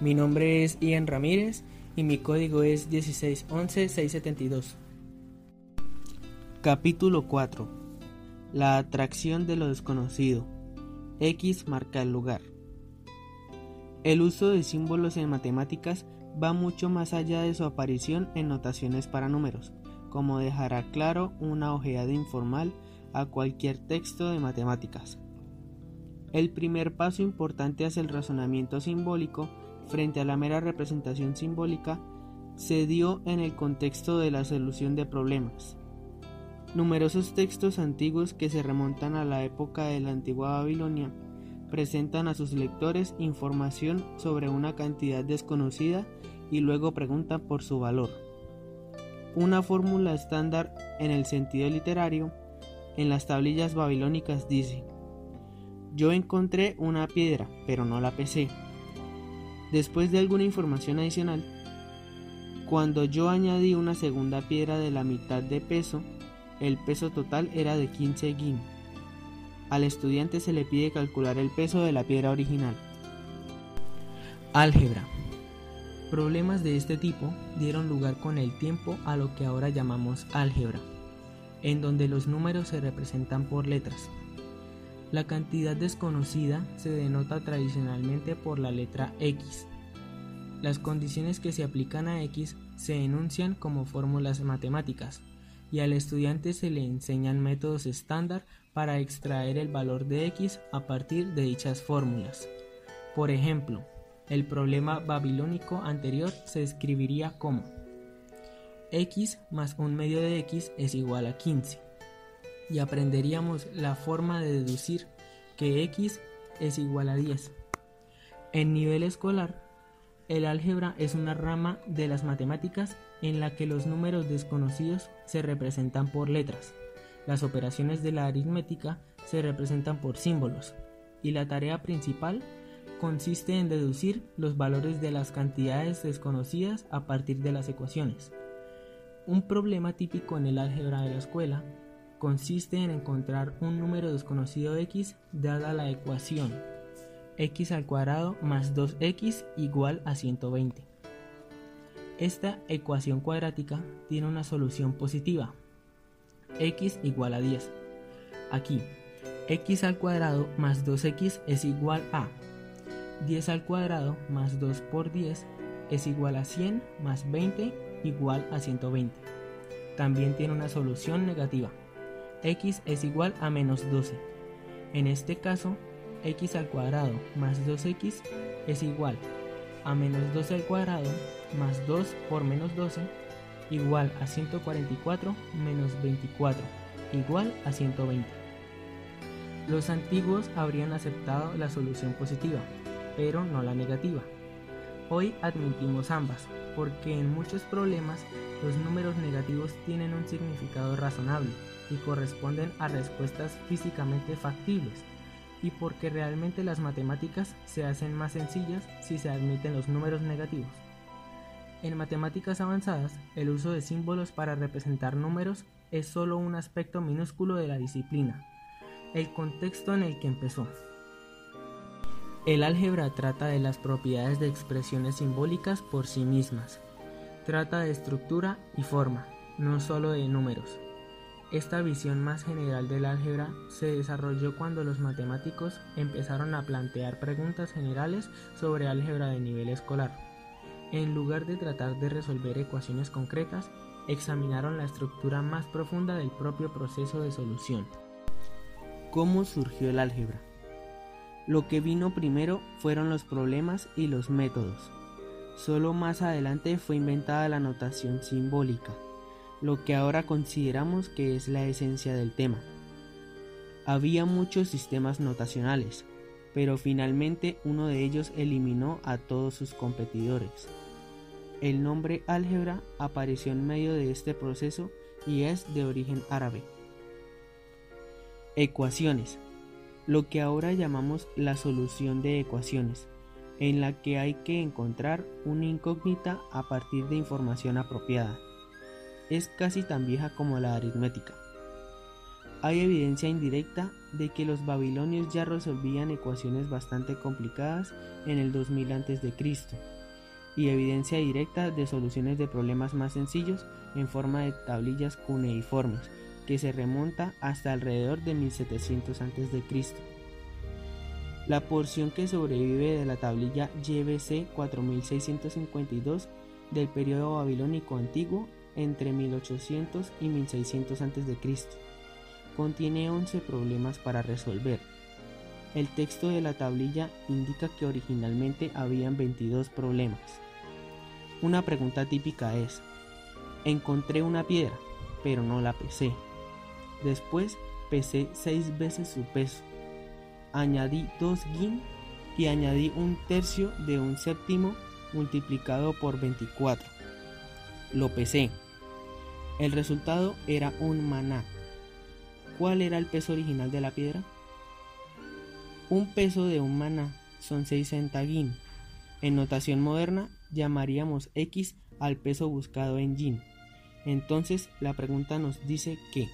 Mi nombre es Ian Ramírez y mi código es 1611672. Capítulo 4. La atracción de lo desconocido. X marca el lugar. El uso de símbolos en matemáticas va mucho más allá de su aparición en notaciones para números, como dejará claro una ojeada informal a cualquier texto de matemáticas. El primer paso importante hacia el razonamiento simbólico frente a la mera representación simbólica se dio en el contexto de la solución de problemas. Numerosos textos antiguos que se remontan a la época de la antigua Babilonia presentan a sus lectores información sobre una cantidad desconocida y luego preguntan por su valor. Una fórmula estándar en el sentido literario en las tablillas babilónicas dice, yo encontré una piedra, pero no la pesé. Después de alguna información adicional, cuando yo añadí una segunda piedra de la mitad de peso, el peso total era de 15 guin. Al estudiante se le pide calcular el peso de la piedra original. Álgebra. Problemas de este tipo dieron lugar con el tiempo a lo que ahora llamamos álgebra, en donde los números se representan por letras. La cantidad desconocida se denota tradicionalmente por la letra X. Las condiciones que se aplican a X se enuncian como fórmulas matemáticas, y al estudiante se le enseñan métodos estándar para extraer el valor de X a partir de dichas fórmulas. Por ejemplo, el problema babilónico anterior se escribiría como x más un medio de x es igual a 15 y aprenderíamos la forma de deducir que x es igual a 10. En nivel escolar, el álgebra es una rama de las matemáticas en la que los números desconocidos se representan por letras, las operaciones de la aritmética se representan por símbolos, y la tarea principal consiste en deducir los valores de las cantidades desconocidas a partir de las ecuaciones. Un problema típico en el álgebra de la escuela consiste en encontrar un número desconocido x dada la ecuación x al cuadrado más 2x igual a 120. Esta ecuación cuadrática tiene una solución positiva, x igual a 10. Aquí, x al cuadrado más 2x es igual a 10 al cuadrado más 2 por 10 es igual a 100 más 20 igual a 120. También tiene una solución negativa. X es igual a menos 12. En este caso, x al cuadrado más 2x es igual a menos 12 al cuadrado más 2 por menos 12 igual a 144 menos 24 igual a 120. Los antiguos habrían aceptado la solución positiva, pero no la negativa. Hoy admitimos ambas, porque en muchos problemas los números negativos tienen un significado razonable y corresponden a respuestas físicamente factibles, y porque realmente las matemáticas se hacen más sencillas si se admiten los números negativos. En matemáticas avanzadas, el uso de símbolos para representar números es solo un aspecto minúsculo de la disciplina, el contexto en el que empezó. El álgebra trata de las propiedades de expresiones simbólicas por sí mismas. Trata de estructura y forma, no solo de números. Esta visión más general del álgebra se desarrolló cuando los matemáticos empezaron a plantear preguntas generales sobre álgebra de nivel escolar. En lugar de tratar de resolver ecuaciones concretas, examinaron la estructura más profunda del propio proceso de solución. ¿Cómo surgió el álgebra? Lo que vino primero fueron los problemas y los métodos. Solo más adelante fue inventada la notación simbólica, lo que ahora consideramos que es la esencia del tema. Había muchos sistemas notacionales, pero finalmente uno de ellos eliminó a todos sus competidores. El nombre álgebra apareció en medio de este proceso y es de origen árabe. Ecuaciones lo que ahora llamamos la solución de ecuaciones, en la que hay que encontrar una incógnita a partir de información apropiada. Es casi tan vieja como la aritmética. Hay evidencia indirecta de que los babilonios ya resolvían ecuaciones bastante complicadas en el 2000 a.C. y evidencia directa de soluciones de problemas más sencillos en forma de tablillas cuneiformes que se remonta hasta alrededor de 1700 a.C. La porción que sobrevive de la tablilla YBC 4652 del periodo babilónico antiguo entre 1800 y 1600 a.C contiene 11 problemas para resolver. El texto de la tablilla indica que originalmente habían 22 problemas. Una pregunta típica es, encontré una piedra, pero no la pesé. Después pesé 6 veces su peso. Añadí 2 guin y añadí un tercio de un séptimo multiplicado por 24. Lo pesé. El resultado era un maná. ¿Cuál era el peso original de la piedra? Un peso de un maná son 6 centagin. En notación moderna llamaríamos x al peso buscado en yin. Entonces la pregunta nos dice que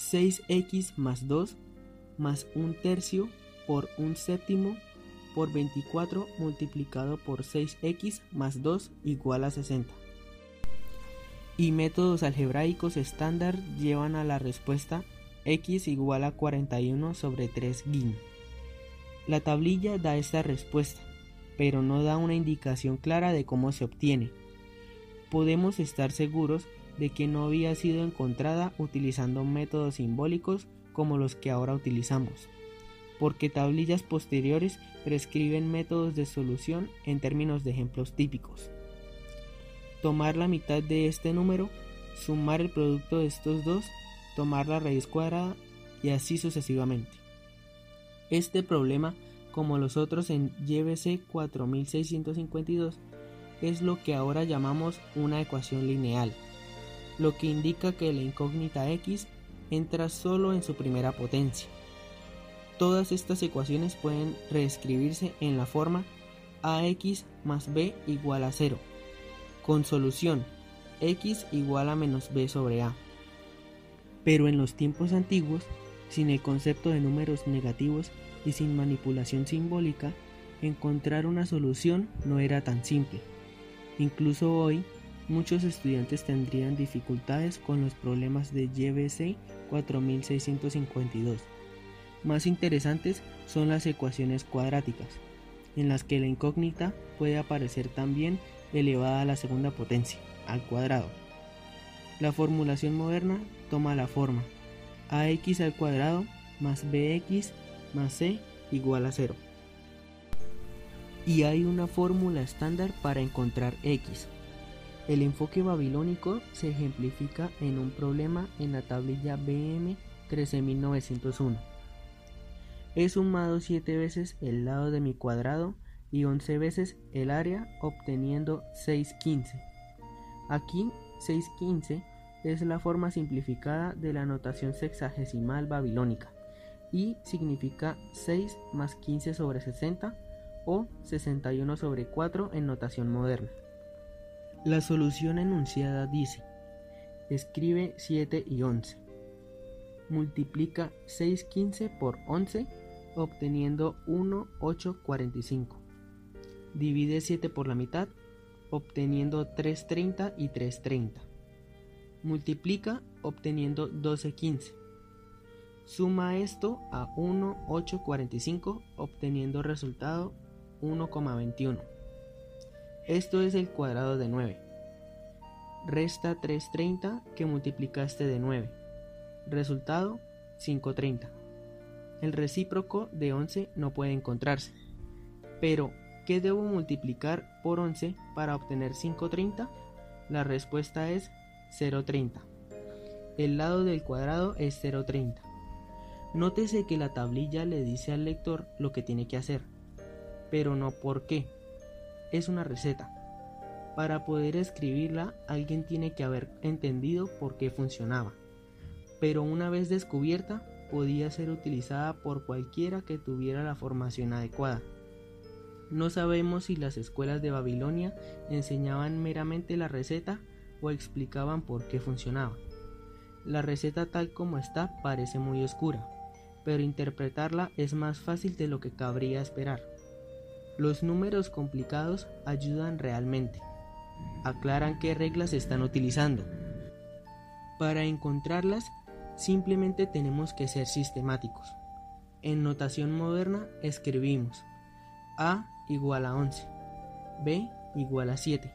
6x más 2 más un tercio por un séptimo por 24 multiplicado por 6x más 2 igual a 60 y métodos algebraicos estándar llevan a la respuesta x igual a 41 sobre 3 guin. La tablilla da esta respuesta, pero no da una indicación clara de cómo se obtiene. Podemos estar seguros de que no había sido encontrada utilizando métodos simbólicos como los que ahora utilizamos, porque tablillas posteriores prescriben métodos de solución en términos de ejemplos típicos tomar la mitad de este número, sumar el producto de estos dos, tomar la raíz cuadrada y así sucesivamente. Este problema, como los otros en YBC 4652, es lo que ahora llamamos una ecuación lineal, lo que indica que la incógnita x entra solo en su primera potencia. Todas estas ecuaciones pueden reescribirse en la forma ax más b igual a 0 con solución x igual a menos b sobre a. Pero en los tiempos antiguos, sin el concepto de números negativos y sin manipulación simbólica, encontrar una solución no era tan simple. Incluso hoy, muchos estudiantes tendrían dificultades con los problemas de YBC 4652. Más interesantes son las ecuaciones cuadráticas, en las que la incógnita puede aparecer también elevada a la segunda potencia, al cuadrado. La formulación moderna toma la forma ax al cuadrado más bx más c igual a 0. Y hay una fórmula estándar para encontrar x. El enfoque babilónico se ejemplifica en un problema en la tablilla BM 13901. He sumado 7 veces el lado de mi cuadrado y 11 veces el área obteniendo 615. Aquí 615 es la forma simplificada de la notación sexagesimal babilónica y significa 6 más 15 sobre 60 o 61 sobre 4 en notación moderna. La solución enunciada dice, escribe 7 y 11. Multiplica 615 por 11 obteniendo 1,845 Divide 7 por la mitad, obteniendo 330 y 330. Multiplica obteniendo 1215. Suma esto a 1,845 obteniendo resultado 1,21. Esto es el cuadrado de 9. Resta 330 que multiplicaste de 9. Resultado 530. El recíproco de 11 no puede encontrarse. Pero ¿Qué debo multiplicar por 11 para obtener 530? La respuesta es 0,30. El lado del cuadrado es 0,30. Nótese que la tablilla le dice al lector lo que tiene que hacer, pero no por qué. Es una receta. Para poder escribirla, alguien tiene que haber entendido por qué funcionaba. Pero una vez descubierta, podía ser utilizada por cualquiera que tuviera la formación adecuada. No sabemos si las escuelas de Babilonia enseñaban meramente la receta o explicaban por qué funcionaba. La receta tal como está parece muy oscura, pero interpretarla es más fácil de lo que cabría esperar. Los números complicados ayudan realmente. Aclaran qué reglas están utilizando. Para encontrarlas, simplemente tenemos que ser sistemáticos. En notación moderna escribimos A igual a 11, B igual a 7,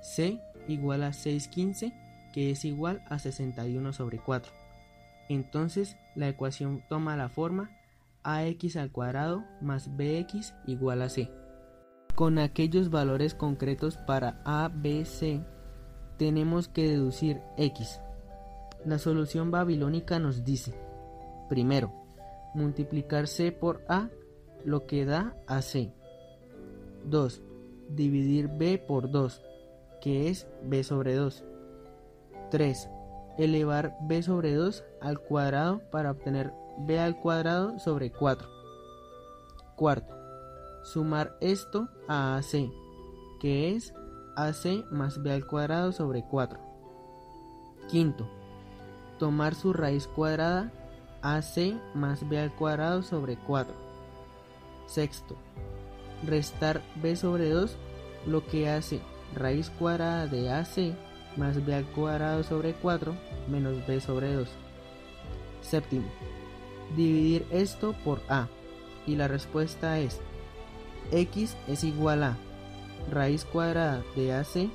C igual a 615, que es igual a 61 sobre 4. Entonces la ecuación toma la forma ax al cuadrado más bx igual a c. Con aquellos valores concretos para a, b, c, tenemos que deducir x. La solución babilónica nos dice, primero, multiplicar c por a, lo que da a c. 2. Dividir b por 2, que es b sobre 2. 3. Elevar b sobre 2 al cuadrado para obtener b al cuadrado sobre 4. Cuarto, sumar esto a AC, que es AC más b al cuadrado sobre 4. Quinto, tomar su raíz cuadrada AC más b al cuadrado sobre 4. Sexto, restar b sobre 2, lo que hace raíz cuadrada de AC más b al cuadrado sobre 4 menos b sobre 2. Séptimo, dividir esto por a y la respuesta es x es igual a raíz cuadrada de ac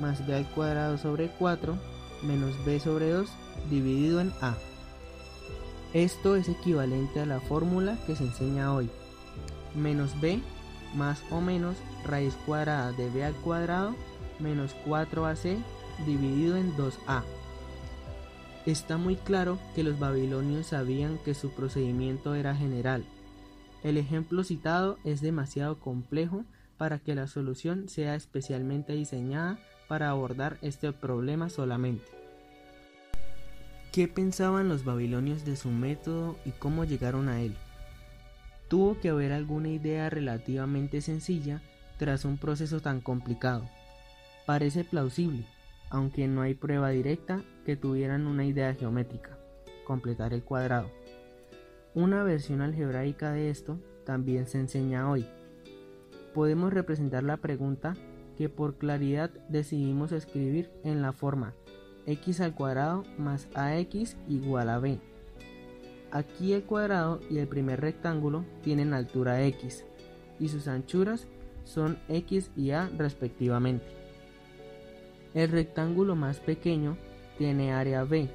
más b al cuadrado sobre 4 menos b sobre 2 dividido en a. Esto es equivalente a la fórmula que se enseña hoy. Menos b más o menos raíz cuadrada de b al cuadrado menos 4ac dividido en 2a. Está muy claro que los babilonios sabían que su procedimiento era general. El ejemplo citado es demasiado complejo para que la solución sea especialmente diseñada para abordar este problema solamente. ¿Qué pensaban los babilonios de su método y cómo llegaron a él? Tuvo que haber alguna idea relativamente sencilla tras un proceso tan complicado. Parece plausible, aunque no hay prueba directa que tuvieran una idea geométrica, completar el cuadrado. Una versión algebraica de esto también se enseña hoy. Podemos representar la pregunta que por claridad decidimos escribir en la forma x al cuadrado más ax igual a b. Aquí el cuadrado y el primer rectángulo tienen altura x y sus anchuras son x y a respectivamente. El rectángulo más pequeño tiene área B.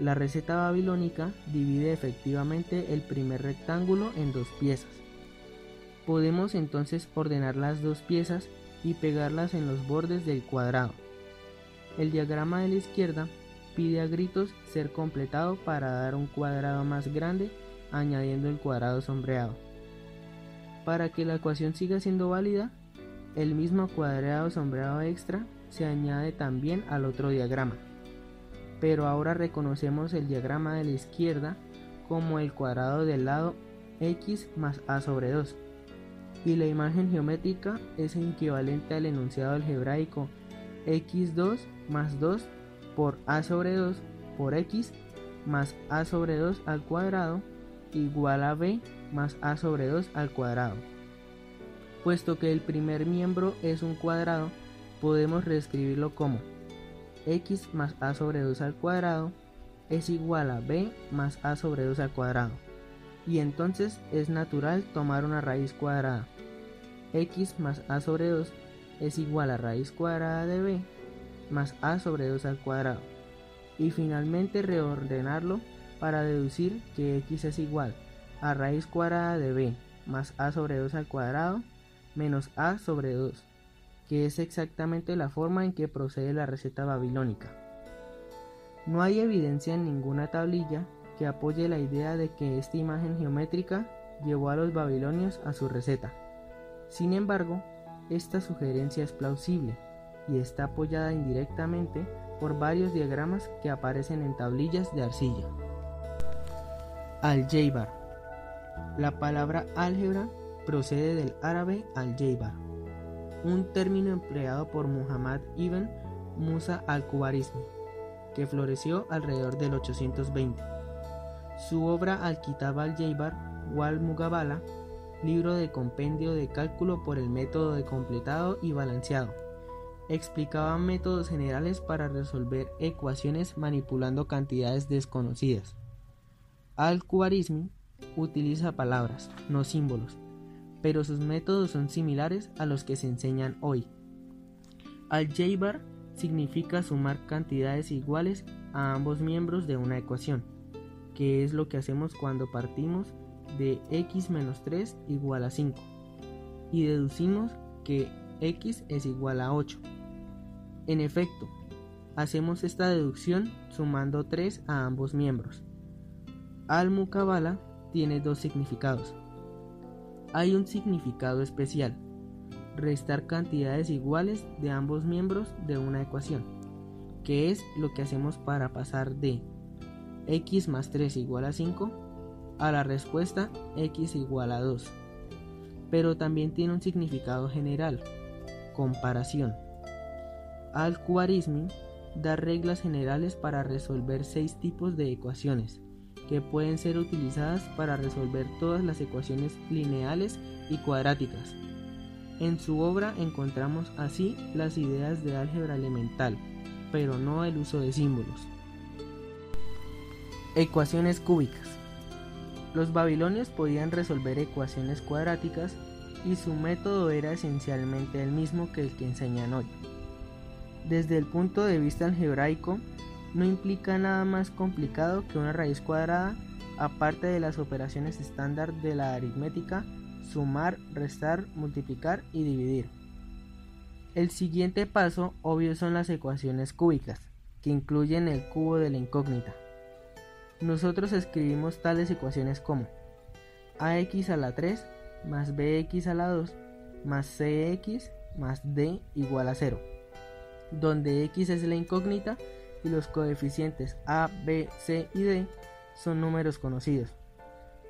La receta babilónica divide efectivamente el primer rectángulo en dos piezas. Podemos entonces ordenar las dos piezas y pegarlas en los bordes del cuadrado. El diagrama de la izquierda pide a gritos ser completado para dar un cuadrado más grande añadiendo el cuadrado sombreado. Para que la ecuación siga siendo válida, el mismo cuadrado sombreado extra se añade también al otro diagrama. Pero ahora reconocemos el diagrama de la izquierda como el cuadrado del lado x más a sobre 2 y la imagen geométrica es equivalente al enunciado algebraico x2 más 2 por a sobre 2 por x más a sobre 2 al cuadrado igual a b más a sobre 2 al cuadrado. Puesto que el primer miembro es un cuadrado, podemos reescribirlo como x más a sobre 2 al cuadrado es igual a b más a sobre 2 al cuadrado. Y entonces es natural tomar una raíz cuadrada. x más a sobre 2 es igual a raíz cuadrada de b más a sobre 2 al cuadrado. Y finalmente reordenarlo para deducir que x es igual a raíz cuadrada de b más a sobre 2 al cuadrado menos a sobre 2 que es exactamente la forma en que procede la receta babilónica. No hay evidencia en ninguna tablilla que apoye la idea de que esta imagen geométrica llevó a los babilonios a su receta. Sin embargo, esta sugerencia es plausible y está apoyada indirectamente por varios diagramas que aparecen en tablillas de arcilla. Algebra. La palabra álgebra procede del árabe al-jaybar, un término empleado por Muhammad ibn Musa al-Kubarismi que floreció alrededor del 820. Su obra Al-Kitab al-Jaybar wal Mugabala, libro de compendio de cálculo por el método de completado y balanceado, explicaba métodos generales para resolver ecuaciones manipulando cantidades desconocidas. Al-Khwarizmi utiliza palabras, no símbolos, pero sus métodos son similares a los que se enseñan hoy. Al-Jaybar significa sumar cantidades iguales a ambos miembros de una ecuación, que es lo que hacemos cuando partimos de x menos 3 igual a 5 y deducimos que x es igual a 8. En efecto, hacemos esta deducción sumando 3 a ambos miembros. Al-Mukabala tiene dos significados. Hay un significado especial, restar cantidades iguales de ambos miembros de una ecuación, que es lo que hacemos para pasar de x más 3 igual a 5 a la respuesta x igual a 2. Pero también tiene un significado general, comparación. Al-Khwarizmi da reglas generales para resolver seis tipos de ecuaciones, que pueden ser utilizadas para resolver todas las ecuaciones lineales y cuadráticas. En su obra encontramos así las ideas de álgebra elemental, pero no el uso de símbolos. Ecuaciones cúbicas. Los babilonios podían resolver ecuaciones cuadráticas y su método era esencialmente el mismo que el que enseñan hoy. Desde el punto de vista algebraico, no implica nada más complicado que una raíz cuadrada, aparte de las operaciones estándar de la aritmética, sumar, restar, multiplicar y dividir. El siguiente paso obvio son las ecuaciones cúbicas, que incluyen el cubo de la incógnita. Nosotros escribimos tales ecuaciones como ax a la 3 más bx a la 2 más cx más d igual a 0, donde x es la incógnita y los coeficientes a, b, c y d son números conocidos.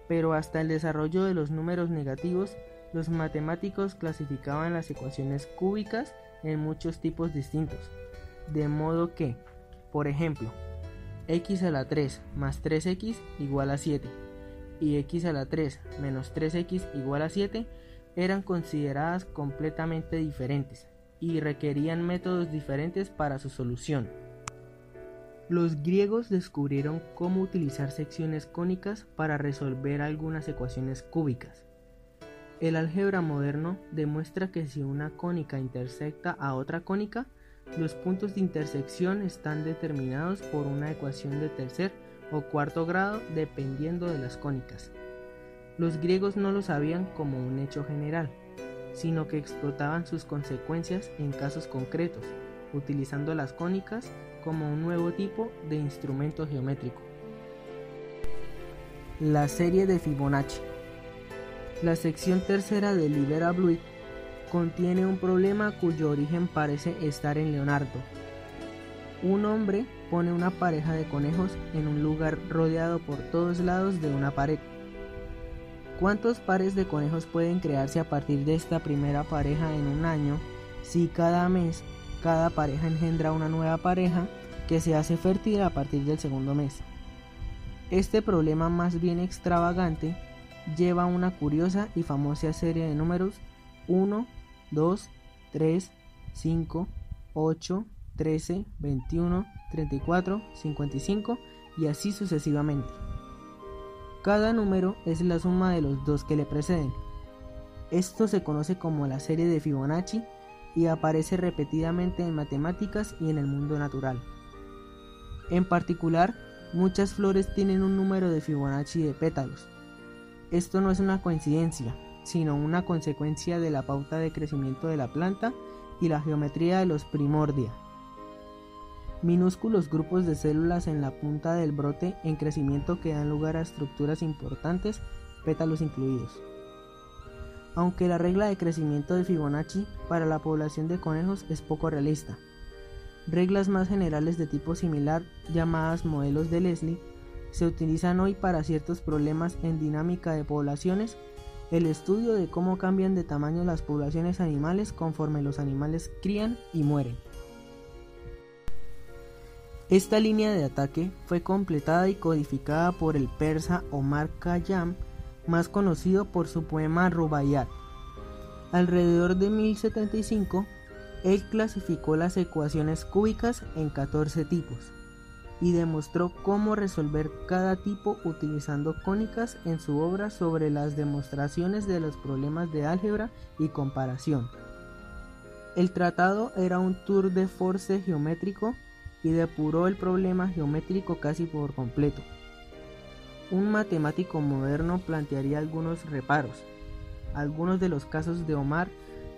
Pero hasta el desarrollo de los números negativos, los matemáticos clasificaban las ecuaciones cúbicas en muchos tipos distintos, de modo que, por ejemplo, x a la 3 más 3x igual a 7 y x a la 3 menos 3x igual a 7 eran consideradas completamente diferentes y requerían métodos diferentes para su solución. Los griegos descubrieron cómo utilizar secciones cónicas para resolver algunas ecuaciones cúbicas. El álgebra moderno demuestra que si una cónica intersecta a otra cónica, los puntos de intersección están determinados por una ecuación de tercer o cuarto grado dependiendo de las cónicas. Los griegos no lo sabían como un hecho general, sino que explotaban sus consecuencias en casos concretos, utilizando las cónicas como un nuevo tipo de instrumento geométrico. La serie de Fibonacci. La sección tercera de Libera Bluit contiene un problema cuyo origen parece estar en Leonardo. Un hombre pone una pareja de conejos en un lugar rodeado por todos lados de una pared. ¿Cuántos pares de conejos pueden crearse a partir de esta primera pareja en un año si cada mes cada pareja engendra una nueva pareja que se hace fértil a partir del segundo mes. Este problema más bien extravagante lleva una curiosa y famosa serie de números 1, 2, 3, 5, 8, 13, 21, 34, 55 y así sucesivamente. Cada número es la suma de los dos que le preceden. Esto se conoce como la serie de Fibonacci y aparece repetidamente en matemáticas y en el mundo natural. En particular, muchas flores tienen un número de Fibonacci de pétalos. Esto no es una coincidencia, sino una consecuencia de la pauta de crecimiento de la planta y la geometría de los primordia. Minúsculos grupos de células en la punta del brote en crecimiento que dan lugar a estructuras importantes, pétalos incluidos aunque la regla de crecimiento de Fibonacci para la población de conejos es poco realista. Reglas más generales de tipo similar, llamadas modelos de Leslie, se utilizan hoy para ciertos problemas en dinámica de poblaciones, el estudio de cómo cambian de tamaño las poblaciones animales conforme los animales crían y mueren. Esta línea de ataque fue completada y codificada por el persa Omar Khayyam, más conocido por su poema Rubaiyat. Alrededor de 1075, él clasificó las ecuaciones cúbicas en 14 tipos y demostró cómo resolver cada tipo utilizando cónicas en su obra sobre las demostraciones de los problemas de álgebra y comparación. El tratado era un tour de force geométrico y depuró el problema geométrico casi por completo. Un matemático moderno plantearía algunos reparos. Algunos de los casos de Omar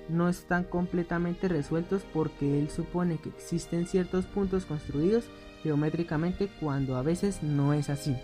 no están completamente resueltos porque él supone que existen ciertos puntos construidos geométricamente cuando a veces no es así.